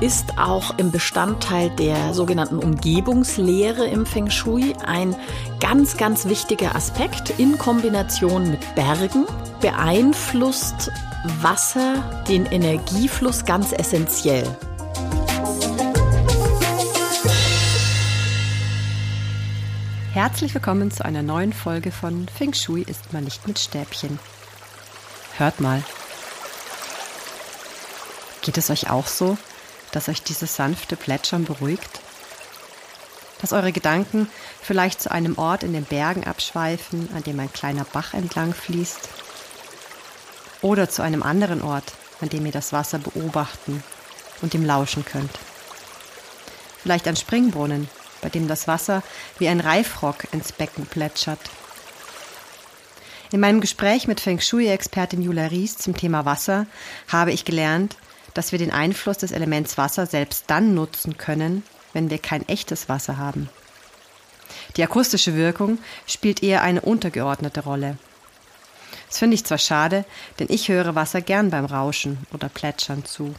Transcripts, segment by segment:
ist auch im Bestandteil der sogenannten Umgebungslehre im Feng Shui ein ganz, ganz wichtiger Aspekt in Kombination mit Bergen. Beeinflusst Wasser den Energiefluss ganz essentiell. Herzlich willkommen zu einer neuen Folge von Feng Shui ist man nicht mit Stäbchen. Hört mal. Geht es euch auch so, dass euch dieses sanfte Plätschern beruhigt? Dass eure Gedanken vielleicht zu einem Ort in den Bergen abschweifen, an dem ein kleiner Bach entlang fließt? Oder zu einem anderen Ort, an dem ihr das Wasser beobachten und ihm lauschen könnt? Vielleicht ein Springbrunnen, bei dem das Wasser wie ein Reifrock ins Becken plätschert. In meinem Gespräch mit Feng Shui-Expertin Jula Ries zum Thema Wasser habe ich gelernt, dass wir den Einfluss des Elements Wasser selbst dann nutzen können, wenn wir kein echtes Wasser haben. Die akustische Wirkung spielt eher eine untergeordnete Rolle. Das finde ich zwar schade, denn ich höre Wasser gern beim Rauschen oder Plätschern zu.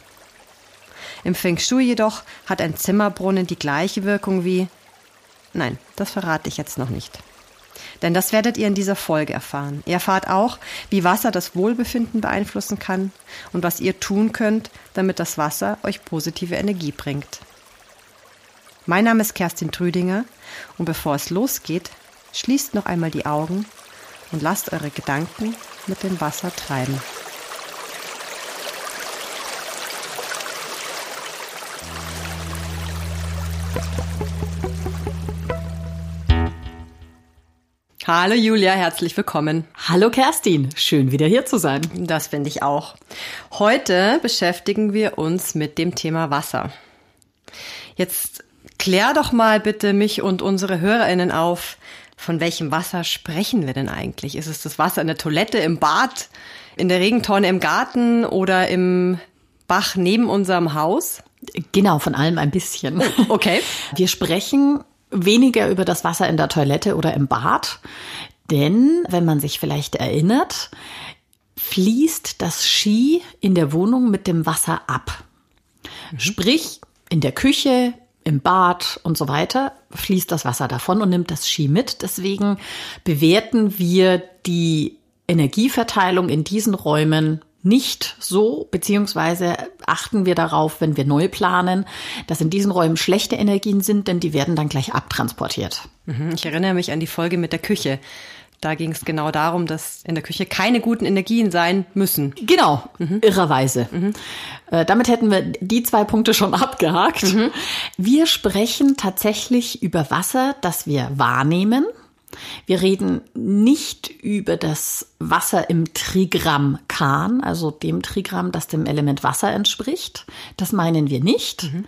Im Feng Shui jedoch hat ein Zimmerbrunnen die gleiche Wirkung wie. Nein, das verrate ich jetzt noch nicht. Denn das werdet ihr in dieser Folge erfahren. Ihr erfahrt auch, wie Wasser das Wohlbefinden beeinflussen kann und was ihr tun könnt, damit das Wasser euch positive Energie bringt. Mein Name ist Kerstin Trüdinger und bevor es losgeht, schließt noch einmal die Augen und lasst eure Gedanken mit dem Wasser treiben. Hallo Julia, herzlich willkommen. Hallo Kerstin, schön wieder hier zu sein. Das finde ich auch. Heute beschäftigen wir uns mit dem Thema Wasser. Jetzt klär doch mal bitte mich und unsere Hörerinnen auf, von welchem Wasser sprechen wir denn eigentlich? Ist es das Wasser in der Toilette, im Bad, in der Regentonne im Garten oder im Bach neben unserem Haus? Genau, von allem ein bisschen. Okay. Wir sprechen weniger über das Wasser in der Toilette oder im Bad. Denn, wenn man sich vielleicht erinnert, fließt das Ski in der Wohnung mit dem Wasser ab. Mhm. Sprich, in der Küche, im Bad und so weiter fließt das Wasser davon und nimmt das Ski mit. Deswegen bewerten wir die Energieverteilung in diesen Räumen nicht so, beziehungsweise achten wir darauf, wenn wir neu planen, dass in diesen Räumen schlechte Energien sind, denn die werden dann gleich abtransportiert. Mhm, ich erinnere mich an die Folge mit der Küche. Da ging es genau darum, dass in der Küche keine guten Energien sein müssen. Genau, mhm. irrerweise. Mhm. Äh, damit hätten wir die zwei Punkte schon abgehakt. Mhm. Wir sprechen tatsächlich über Wasser, das wir wahrnehmen wir reden nicht über das Wasser im Trigramm Kahn, also dem Trigramm, das dem Element Wasser entspricht. Das meinen wir nicht. Mhm.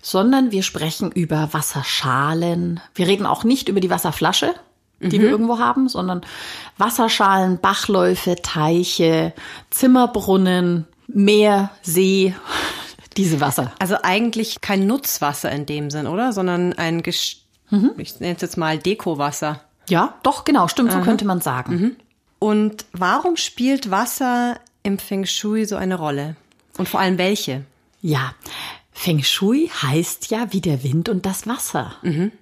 Sondern wir sprechen über Wasserschalen. Wir reden auch nicht über die Wasserflasche, die mhm. wir irgendwo haben, sondern Wasserschalen, Bachläufe, Teiche, Zimmerbrunnen, Meer, See, diese Wasser. Also eigentlich kein Nutzwasser in dem Sinn, oder? Sondern ein, Gest mhm. ich nenne es jetzt mal Dekowasser. Ja, doch, genau, stimmt, Aha. so könnte man sagen. Mhm. Und warum spielt Wasser im Feng Shui so eine Rolle? Und vor allem welche? Ja, Feng Shui heißt ja wie der Wind und das Wasser. Mhm.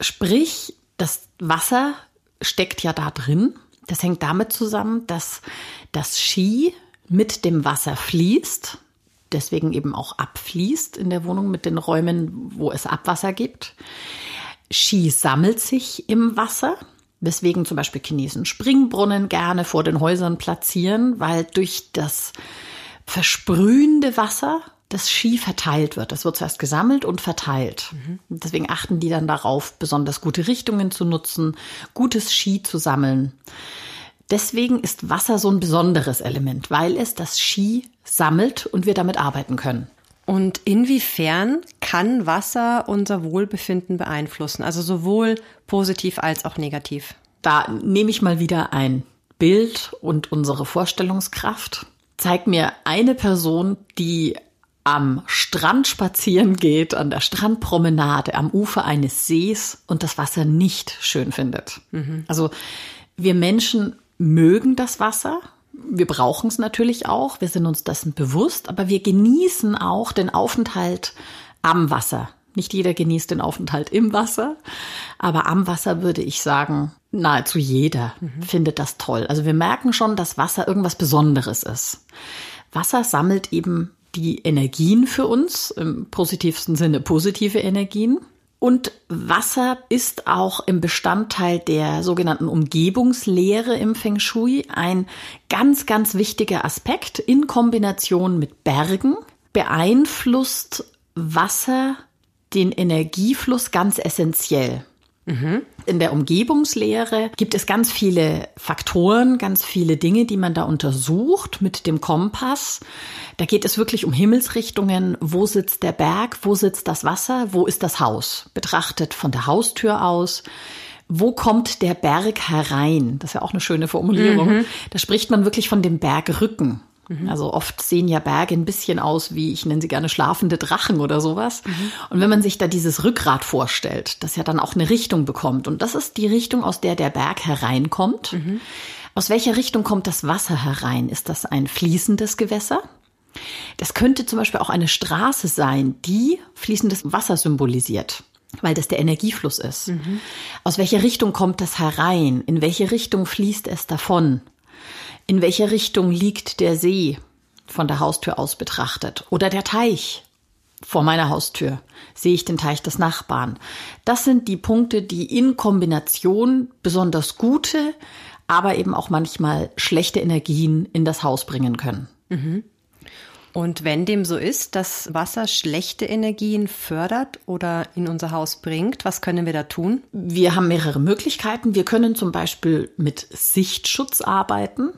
Sprich, das Wasser steckt ja da drin. Das hängt damit zusammen, dass das Ski mit dem Wasser fließt, deswegen eben auch abfließt in der Wohnung mit den Räumen, wo es Abwasser gibt. Ski sammelt sich im Wasser, weswegen zum Beispiel Chinesen Springbrunnen gerne vor den Häusern platzieren, weil durch das versprühende Wasser das Ski verteilt wird. Das wird zuerst gesammelt und verteilt. Mhm. Deswegen achten die dann darauf, besonders gute Richtungen zu nutzen, gutes Ski zu sammeln. Deswegen ist Wasser so ein besonderes Element, weil es das Ski sammelt und wir damit arbeiten können. Und inwiefern kann Wasser unser Wohlbefinden beeinflussen? Also sowohl positiv als auch negativ. Da nehme ich mal wieder ein Bild und unsere Vorstellungskraft. Zeig mir eine Person, die am Strand spazieren geht, an der Strandpromenade, am Ufer eines Sees und das Wasser nicht schön findet. Mhm. Also wir Menschen mögen das Wasser, Wir brauchen es natürlich auch, wir sind uns dessen bewusst, aber wir genießen auch den Aufenthalt am Wasser. Nicht jeder genießt den Aufenthalt im Wasser, aber am Wasser würde ich sagen, nahezu jeder mhm. findet das toll. Also wir merken schon, dass Wasser irgendwas Besonderes ist. Wasser sammelt eben die Energien für uns, im positivsten Sinne positive Energien. Und Wasser ist auch im Bestandteil der sogenannten Umgebungslehre im Feng Shui ein ganz, ganz wichtiger Aspekt in Kombination mit Bergen. Beeinflusst Wasser den Energiefluss ganz essentiell. Mhm. In der Umgebungslehre gibt es ganz viele Faktoren, ganz viele Dinge, die man da untersucht mit dem Kompass. Da geht es wirklich um Himmelsrichtungen. Wo sitzt der Berg? Wo sitzt das Wasser? Wo ist das Haus? Betrachtet von der Haustür aus. Wo kommt der Berg herein? Das ist ja auch eine schöne Formulierung. Mhm. Da spricht man wirklich von dem Bergrücken. Mhm. Also oft sehen ja Berge ein bisschen aus wie, ich nenne sie gerne schlafende Drachen oder sowas. Mhm. Und wenn man sich da dieses Rückgrat vorstellt, das ja dann auch eine Richtung bekommt, und das ist die Richtung, aus der der Berg hereinkommt. Mhm. Aus welcher Richtung kommt das Wasser herein? Ist das ein fließendes Gewässer? Das könnte zum Beispiel auch eine Straße sein, die fließendes Wasser symbolisiert weil das der Energiefluss ist. Mhm. Aus welcher Richtung kommt das herein? In welche Richtung fließt es davon? In welcher Richtung liegt der See von der Haustür aus betrachtet oder der Teich vor meiner Haustür? Sehe ich den Teich des Nachbarn? Das sind die Punkte, die in Kombination besonders gute, aber eben auch manchmal schlechte Energien in das Haus bringen können. Mhm. Und wenn dem so ist, dass Wasser schlechte Energien fördert oder in unser Haus bringt, was können wir da tun? Wir haben mehrere Möglichkeiten. Wir können zum Beispiel mit Sichtschutz arbeiten,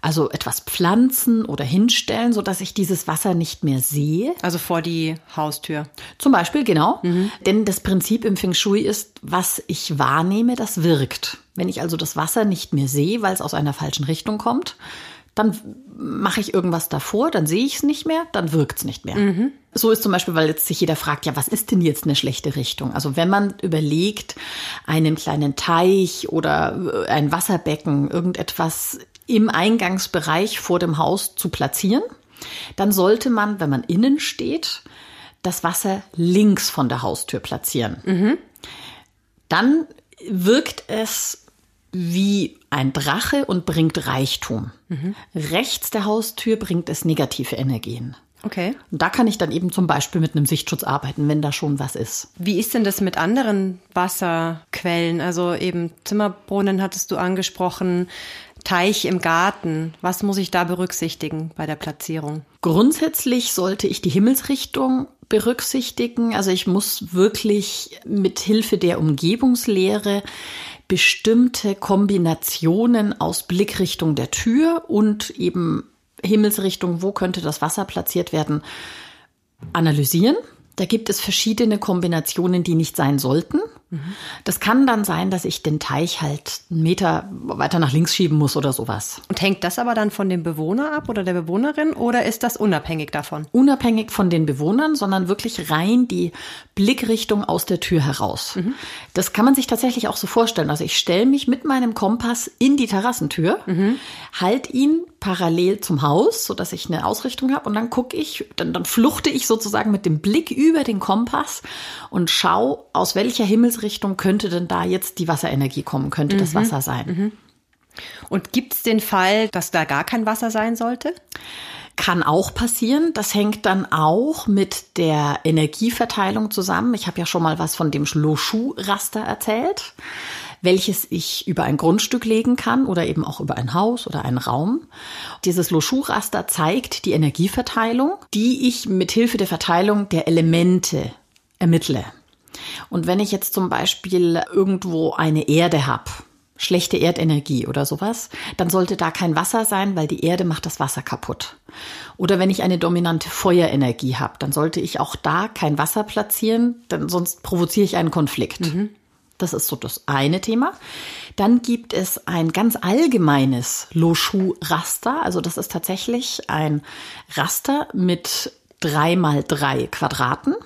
also etwas pflanzen oder hinstellen, so dass ich dieses Wasser nicht mehr sehe. Also vor die Haustür. Zum Beispiel, genau. Mhm. Denn das Prinzip im Feng Shui ist, was ich wahrnehme, das wirkt. Wenn ich also das Wasser nicht mehr sehe, weil es aus einer falschen Richtung kommt, dann mache ich irgendwas davor, dann sehe ich es nicht mehr, dann wirkt es nicht mehr. Mhm. So ist zum Beispiel, weil jetzt sich jeder fragt, ja, was ist denn jetzt eine schlechte Richtung? Also wenn man überlegt, einen kleinen Teich oder äh, ein Wasserbecken, irgendetwas im Eingangsbereich vor dem Haus zu platzieren, dann sollte man, wenn man innen steht, das Wasser links von der Haustür platzieren. Mhm. Dann wirkt es wie ein Drache und bringt Reichtum. Mhm. Rechts der Haustür bringt es negative Energien. Okay. Und da kann ich dann eben zum Beispiel mit einem Sichtschutz arbeiten, wenn da schon was ist. Wie ist denn das mit anderen Wasserquellen? Also eben Zimmerbrunnen hattest du angesprochen, Teich im Garten. Was muss ich da berücksichtigen bei der Platzierung? Grundsätzlich sollte ich die Himmelsrichtung berücksichtigen. Also ich muss wirklich mit Hilfe der Umgebungslehre bestimmte Kombinationen aus Blickrichtung der Tür und eben Himmelsrichtung, wo könnte das Wasser platziert werden, analysieren. Da gibt es verschiedene Kombinationen, die nicht sein sollten. Das kann dann sein, dass ich den Teich halt einen Meter weiter nach links schieben muss oder sowas. Und hängt das aber dann von dem Bewohner ab oder der Bewohnerin oder ist das unabhängig davon? Unabhängig von den Bewohnern, sondern wirklich rein die Blickrichtung aus der Tür heraus. Mhm. Das kann man sich tatsächlich auch so vorstellen. Also ich stelle mich mit meinem Kompass in die Terrassentür, mhm. halt ihn parallel zum Haus, so dass ich eine Ausrichtung habe und dann gucke ich, dann, dann fluchte ich sozusagen mit dem Blick über den Kompass und schaue, aus welcher Himmelsrichtung könnte denn da jetzt die Wasserenergie kommen, könnte mhm. das Wasser sein. Mhm. Und gibt es den Fall, dass da gar kein Wasser sein sollte? Kann auch passieren. Das hängt dann auch mit der Energieverteilung zusammen. Ich habe ja schon mal was von dem Loschu-Raster erzählt welches ich über ein Grundstück legen kann oder eben auch über ein Haus oder einen Raum. Dieses Loschu-Raster zeigt die Energieverteilung, die ich mit Hilfe der Verteilung der Elemente ermittle. Und wenn ich jetzt zum Beispiel irgendwo eine Erde habe, schlechte Erdenergie oder sowas, dann sollte da kein Wasser sein, weil die Erde macht das Wasser kaputt. Oder wenn ich eine dominante Feuerenergie habe, dann sollte ich auch da kein Wasser platzieren, denn sonst provoziere ich einen Konflikt. Mhm. Das ist so das eine Thema. Dann gibt es ein ganz allgemeines Loschu-Raster. Also das ist tatsächlich ein Raster mit drei mal drei Quadraten.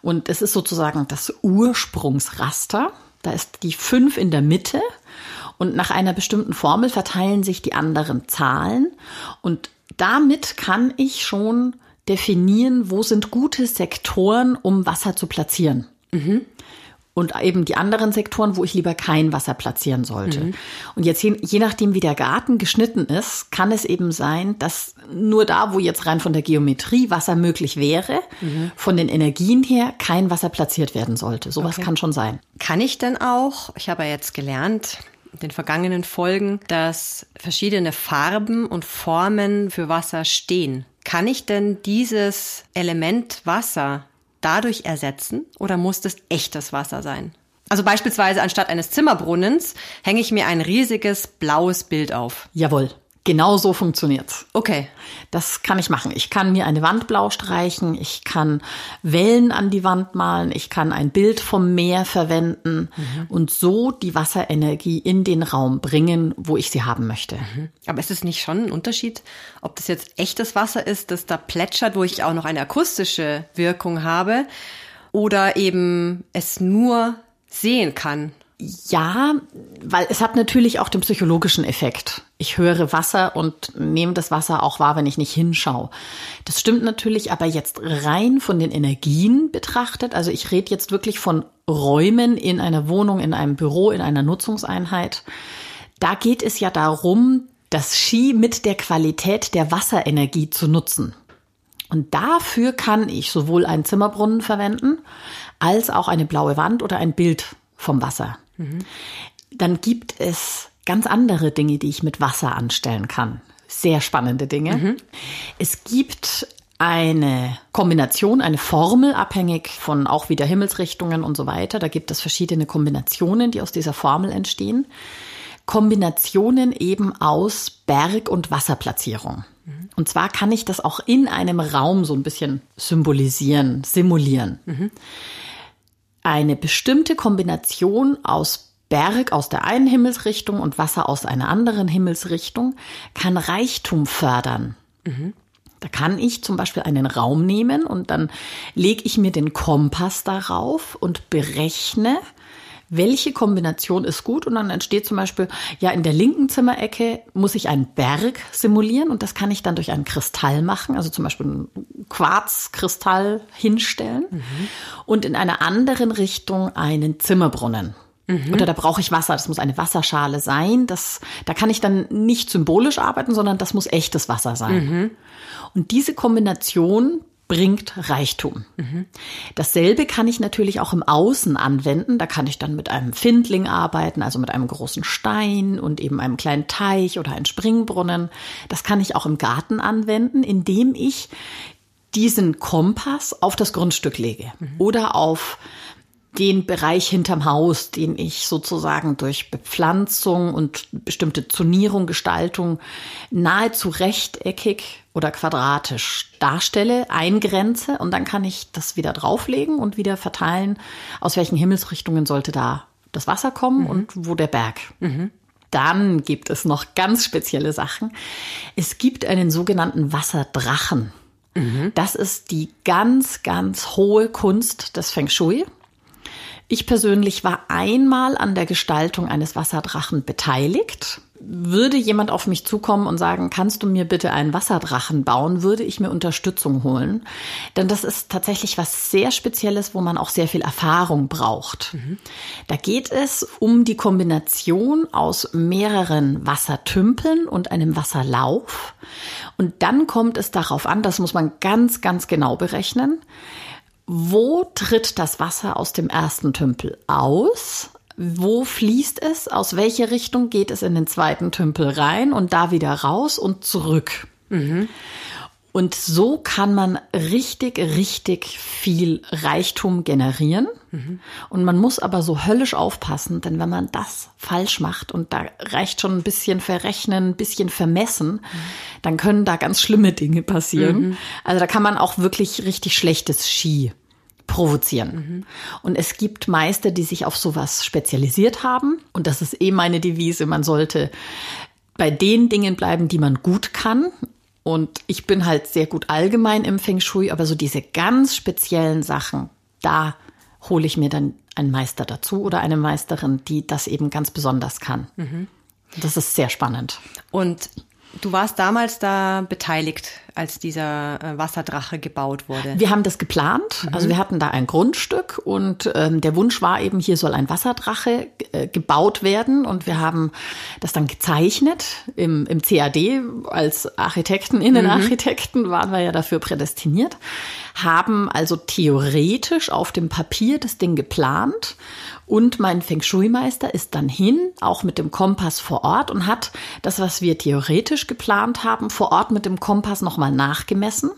Und es ist sozusagen das Ursprungsraster. Da ist die 5 in der Mitte und nach einer bestimmten Formel verteilen sich die anderen Zahlen und damit kann ich schon definieren, wo sind gute Sektoren, um Wasser zu platzieren. Mhm und eben die anderen Sektoren, wo ich lieber kein Wasser platzieren sollte. Mhm. Und jetzt je, je, nachdem, wie der Garten geschnitten ist, kann es eben sein, dass nur da, wo jetzt rein von der Geometrie Wasser möglich wäre, mhm. von den Energien her kein Wasser platziert werden sollte. Sowas okay. kann schon sein. Kann ich denn auch, ich habe ja jetzt gelernt, in den vergangenen Folgen, dass verschiedene Farben und Formen für Wasser stehen. Kann ich denn dieses Element Wasser dadurch ersetzen oder muss das echtes Wasser sein? Also beispielsweise anstatt eines Zimmerbrunnens hänge ich mir ein riesiges blaues Bild auf. Jawohl. Genau so funktioniert's. Okay. Das kann ich machen. Ich kann mir eine Wand blau streichen, ich kann Wellen an die Wand malen, ich kann ein Bild vom Meer verwenden mhm. und so die Wasserenergie in den Raum bringen, wo ich sie haben möchte. Mhm. Aber ist es nicht schon ein Unterschied, ob das jetzt echtes Wasser ist, das da plätschert, wo ich auch noch eine akustische Wirkung habe, oder eben es nur sehen kann ja, weil es hat natürlich auch den psychologischen Effekt. Ich höre Wasser und nehme das Wasser auch wahr, wenn ich nicht hinschaue. Das stimmt natürlich, aber jetzt rein von den Energien betrachtet, also ich rede jetzt wirklich von Räumen in einer Wohnung, in einem Büro, in einer Nutzungseinheit. Da geht es ja darum, das Ski mit der Qualität der Wasserenergie zu nutzen. Und dafür kann ich sowohl einen Zimmerbrunnen verwenden, als auch eine blaue Wand oder ein Bild vom Wasser. Dann gibt es ganz andere Dinge, die ich mit Wasser anstellen kann. Sehr spannende Dinge. Mhm. Es gibt eine Kombination, eine Formel, abhängig von auch wieder Himmelsrichtungen und so weiter. Da gibt es verschiedene Kombinationen, die aus dieser Formel entstehen. Kombinationen eben aus Berg- und Wasserplatzierung. Mhm. Und zwar kann ich das auch in einem Raum so ein bisschen symbolisieren, simulieren. Mhm eine bestimmte Kombination aus Berg aus der einen Himmelsrichtung und Wasser aus einer anderen Himmelsrichtung kann Reichtum fördern. Mhm. Da kann ich zum Beispiel einen Raum nehmen und dann lege ich mir den Kompass darauf und berechne, welche Kombination ist gut und dann entsteht zum Beispiel, ja, in der linken Zimmerecke muss ich einen Berg simulieren und das kann ich dann durch einen Kristall machen, also zum Beispiel einen Quarzkristall hinstellen mhm. und in einer anderen Richtung einen Zimmerbrunnen. Mhm. Oder da brauche ich Wasser, das muss eine Wasserschale sein. Das, da kann ich dann nicht symbolisch arbeiten, sondern das muss echtes Wasser sein. Mhm. Und diese Kombination bringt Reichtum. Mhm. Dasselbe kann ich natürlich auch im Außen anwenden. Da kann ich dann mit einem Findling arbeiten, also mit einem großen Stein und eben einem kleinen Teich oder einem Springbrunnen. Das kann ich auch im Garten anwenden, indem ich diesen Kompass auf das Grundstück lege mhm. oder auf den Bereich hinterm Haus, den ich sozusagen durch Bepflanzung und bestimmte Zonierung, Gestaltung nahezu rechteckig oder quadratisch darstelle, eingrenze und dann kann ich das wieder drauflegen und wieder verteilen, aus welchen Himmelsrichtungen sollte da das Wasser kommen mhm. und wo der Berg. Mhm. Dann gibt es noch ganz spezielle Sachen. Es gibt einen sogenannten Wasserdrachen. Mhm. Das ist die ganz, ganz hohe Kunst des Feng Shui. Ich persönlich war einmal an der Gestaltung eines Wasserdrachen beteiligt. Würde jemand auf mich zukommen und sagen, kannst du mir bitte einen Wasserdrachen bauen, würde ich mir Unterstützung holen. Denn das ist tatsächlich was sehr Spezielles, wo man auch sehr viel Erfahrung braucht. Mhm. Da geht es um die Kombination aus mehreren Wassertümpeln und einem Wasserlauf. Und dann kommt es darauf an, das muss man ganz, ganz genau berechnen, wo tritt das Wasser aus dem ersten Tümpel aus? Wo fließt es? Aus welche Richtung geht es in den zweiten Tümpel rein und da wieder raus und zurück? Mhm. Und so kann man richtig, richtig viel Reichtum generieren. Mhm. Und man muss aber so höllisch aufpassen, denn wenn man das falsch macht und da reicht schon ein bisschen verrechnen, ein bisschen vermessen, mhm. dann können da ganz schlimme Dinge passieren. Mhm. Also da kann man auch wirklich richtig schlechtes Ski provozieren. Mhm. Und es gibt Meister, die sich auf sowas spezialisiert haben. Und das ist eh meine Devise. Man sollte bei den Dingen bleiben, die man gut kann und ich bin halt sehr gut allgemein im Feng Shui, aber so diese ganz speziellen Sachen, da hole ich mir dann einen Meister dazu oder eine Meisterin, die das eben ganz besonders kann. Das ist sehr spannend. Und du warst damals da beteiligt, als dieser äh, Wasserdrache gebaut wurde. Wir haben das geplant. Also wir hatten da ein Grundstück und ähm, der Wunsch war eben, hier soll ein Wasserdrache äh, gebaut werden. Und wir haben das dann gezeichnet im, im CAD. Als Architekten, Innenarchitekten waren wir ja dafür prädestiniert. Haben also theoretisch auf dem Papier das Ding geplant. Und mein Feng Shui-Meister ist dann hin, auch mit dem Kompass vor Ort und hat das, was wir theoretisch geplant haben, vor Ort mit dem Kompass nochmal nachgemessen.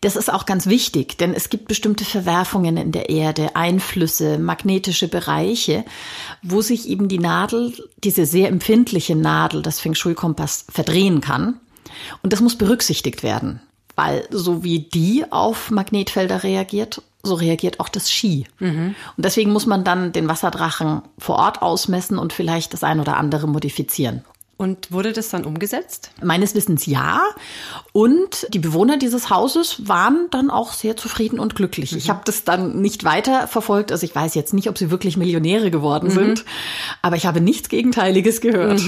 Das ist auch ganz wichtig, denn es gibt bestimmte Verwerfungen in der Erde, Einflüsse, magnetische Bereiche, wo sich eben die Nadel, diese sehr empfindliche Nadel des Feng Shui-Kompass verdrehen kann. Und das muss berücksichtigt werden, weil so wie die auf Magnetfelder reagiert, so reagiert auch das Ski. Und deswegen muss man dann den Wasserdrachen vor Ort ausmessen und vielleicht das ein oder andere modifizieren. Und wurde das dann umgesetzt? Meines Wissens ja. Und die Bewohner dieses Hauses waren dann auch sehr zufrieden und glücklich. Ich habe das dann nicht weiter verfolgt. Also ich weiß jetzt nicht, ob sie wirklich Millionäre geworden sind. Aber ich habe nichts Gegenteiliges gehört.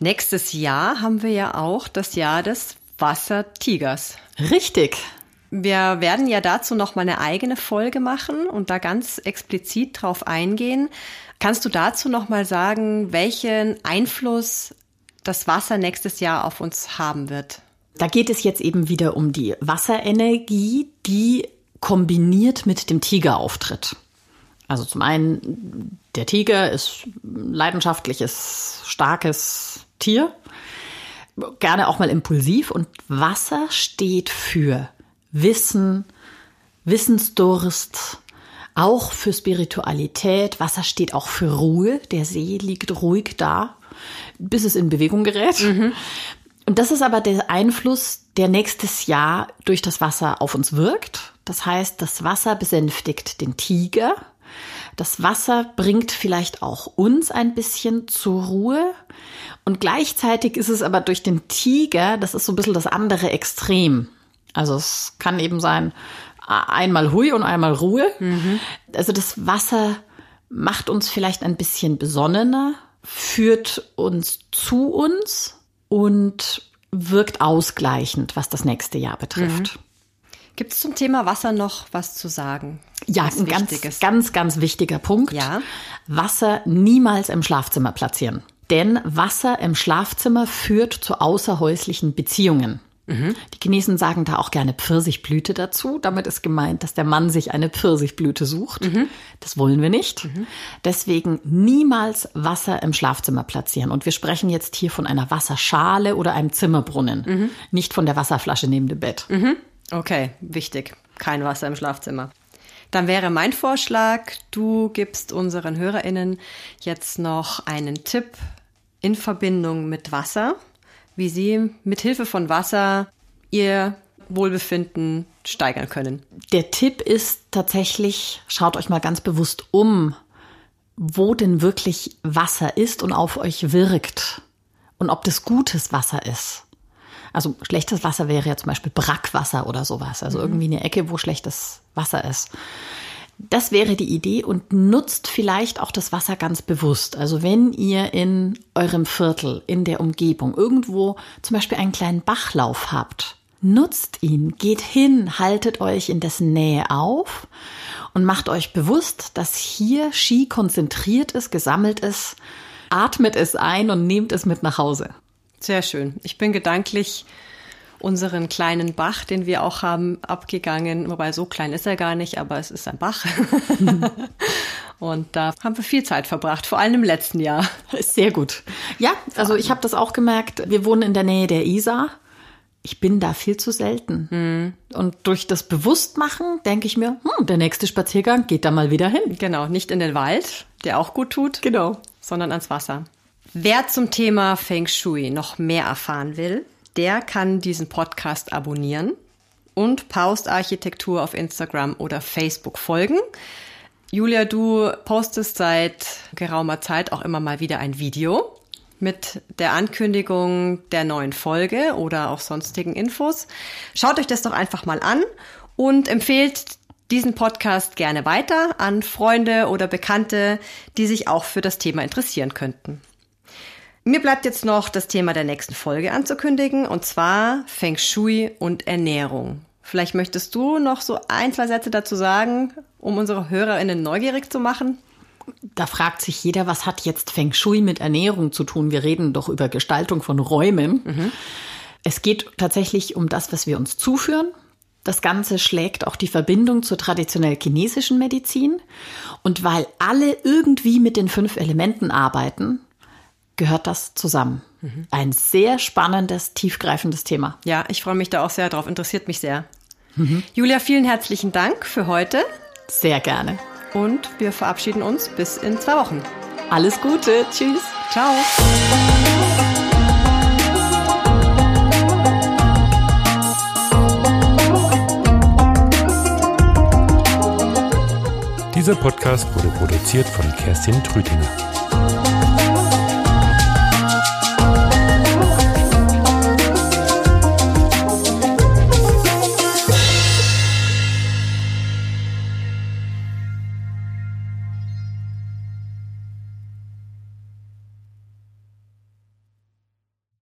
Nächstes Jahr haben wir ja auch das Jahr des Wassertigers. Richtig. Wir werden ja dazu noch mal eine eigene Folge machen und da ganz explizit drauf eingehen. Kannst du dazu noch mal sagen, welchen Einfluss das Wasser nächstes Jahr auf uns haben wird? Da geht es jetzt eben wieder um die Wasserenergie, die kombiniert mit dem Tiger auftritt. Also zum einen, der Tiger ist leidenschaftliches, starkes Tier, gerne auch mal impulsiv und Wasser steht für Wissen, Wissensdurst, auch für Spiritualität. Wasser steht auch für Ruhe. Der See liegt ruhig da, bis es in Bewegung gerät. Und das ist aber der Einfluss, der nächstes Jahr durch das Wasser auf uns wirkt. Das heißt, das Wasser besänftigt den Tiger. Das Wasser bringt vielleicht auch uns ein bisschen zur Ruhe. Und gleichzeitig ist es aber durch den Tiger, das ist so ein bisschen das andere Extrem. Also es kann eben sein, einmal Hui und einmal Ruhe. Also das Wasser macht uns vielleicht ein bisschen besonnener, führt uns zu uns und wirkt ausgleichend, was das nächste Jahr betrifft. Gibt es zum Thema Wasser noch was zu sagen? Ja, Was ein ganz, ganz, ganz wichtiger Punkt. Ja. Wasser niemals im Schlafzimmer platzieren. Denn Wasser im Schlafzimmer führt zu außerhäuslichen Beziehungen. Die Chinesen sagen da auch gerne Pfirsichblüte dazu. Damit ist gemeint, dass der Mann sich eine Pfirsichblüte sucht. Das wollen wir nicht. Deswegen niemals Wasser im Schlafzimmer platzieren. Und wir sprechen jetzt hier von einer Wasserschale oder einem Zimmerbrunnen, nicht von der Wasserflasche neben dem Bett. Okay, wichtig. Kein Wasser im Schlafzimmer. Dann wäre mein Vorschlag, du gibst unseren HörerInnen jetzt noch einen Tipp in Verbindung mit Wasser, wie sie mit Hilfe von Wasser ihr Wohlbefinden steigern können. Der Tipp ist tatsächlich, schaut euch mal ganz bewusst um, wo denn wirklich Wasser ist und auf euch wirkt. Und ob das gutes Wasser ist. Also schlechtes Wasser wäre ja zum Beispiel Brackwasser oder sowas. Also irgendwie eine Ecke, wo schlechtes Wasser ist. Das wäre die Idee und nutzt vielleicht auch das Wasser ganz bewusst. Also wenn ihr in eurem Viertel, in der Umgebung irgendwo zum Beispiel einen kleinen Bachlauf habt, nutzt ihn, geht hin, haltet euch in dessen Nähe auf und macht euch bewusst, dass hier Ski konzentriert ist, gesammelt ist, atmet es ein und nehmt es mit nach Hause. Sehr schön. Ich bin gedanklich unseren kleinen Bach, den wir auch haben, abgegangen. Wobei so klein ist er gar nicht, aber es ist ein Bach. Und da haben wir viel Zeit verbracht, vor allem im letzten Jahr. Sehr gut. Ja, also ich habe das auch gemerkt. Wir wohnen in der Nähe der Isar. Ich bin da viel zu selten. Und durch das Bewusstmachen denke ich mir, hm, der nächste Spaziergang geht da mal wieder hin. Genau, nicht in den Wald, der auch gut tut, Genau. sondern ans Wasser. Wer zum Thema Feng Shui noch mehr erfahren will, der kann diesen Podcast abonnieren und Paust Architektur auf Instagram oder Facebook folgen. Julia, du postest seit geraumer Zeit auch immer mal wieder ein Video mit der Ankündigung der neuen Folge oder auch sonstigen Infos. Schaut euch das doch einfach mal an und empfehlt diesen Podcast gerne weiter an Freunde oder Bekannte, die sich auch für das Thema interessieren könnten. Mir bleibt jetzt noch das Thema der nächsten Folge anzukündigen, und zwar Feng Shui und Ernährung. Vielleicht möchtest du noch so ein, zwei Sätze dazu sagen, um unsere HörerInnen neugierig zu machen? Da fragt sich jeder, was hat jetzt Feng Shui mit Ernährung zu tun? Wir reden doch über Gestaltung von Räumen. Mhm. Es geht tatsächlich um das, was wir uns zuführen. Das Ganze schlägt auch die Verbindung zur traditionell chinesischen Medizin. Und weil alle irgendwie mit den fünf Elementen arbeiten, gehört das zusammen. Mhm. Ein sehr spannendes, tiefgreifendes Thema. Ja, ich freue mich da auch sehr drauf. Interessiert mich sehr. Mhm. Julia, vielen herzlichen Dank für heute. Sehr gerne. Und wir verabschieden uns bis in zwei Wochen. Alles Gute. Tschüss. Ciao. Dieser Podcast wurde produziert von Kerstin Trütinger.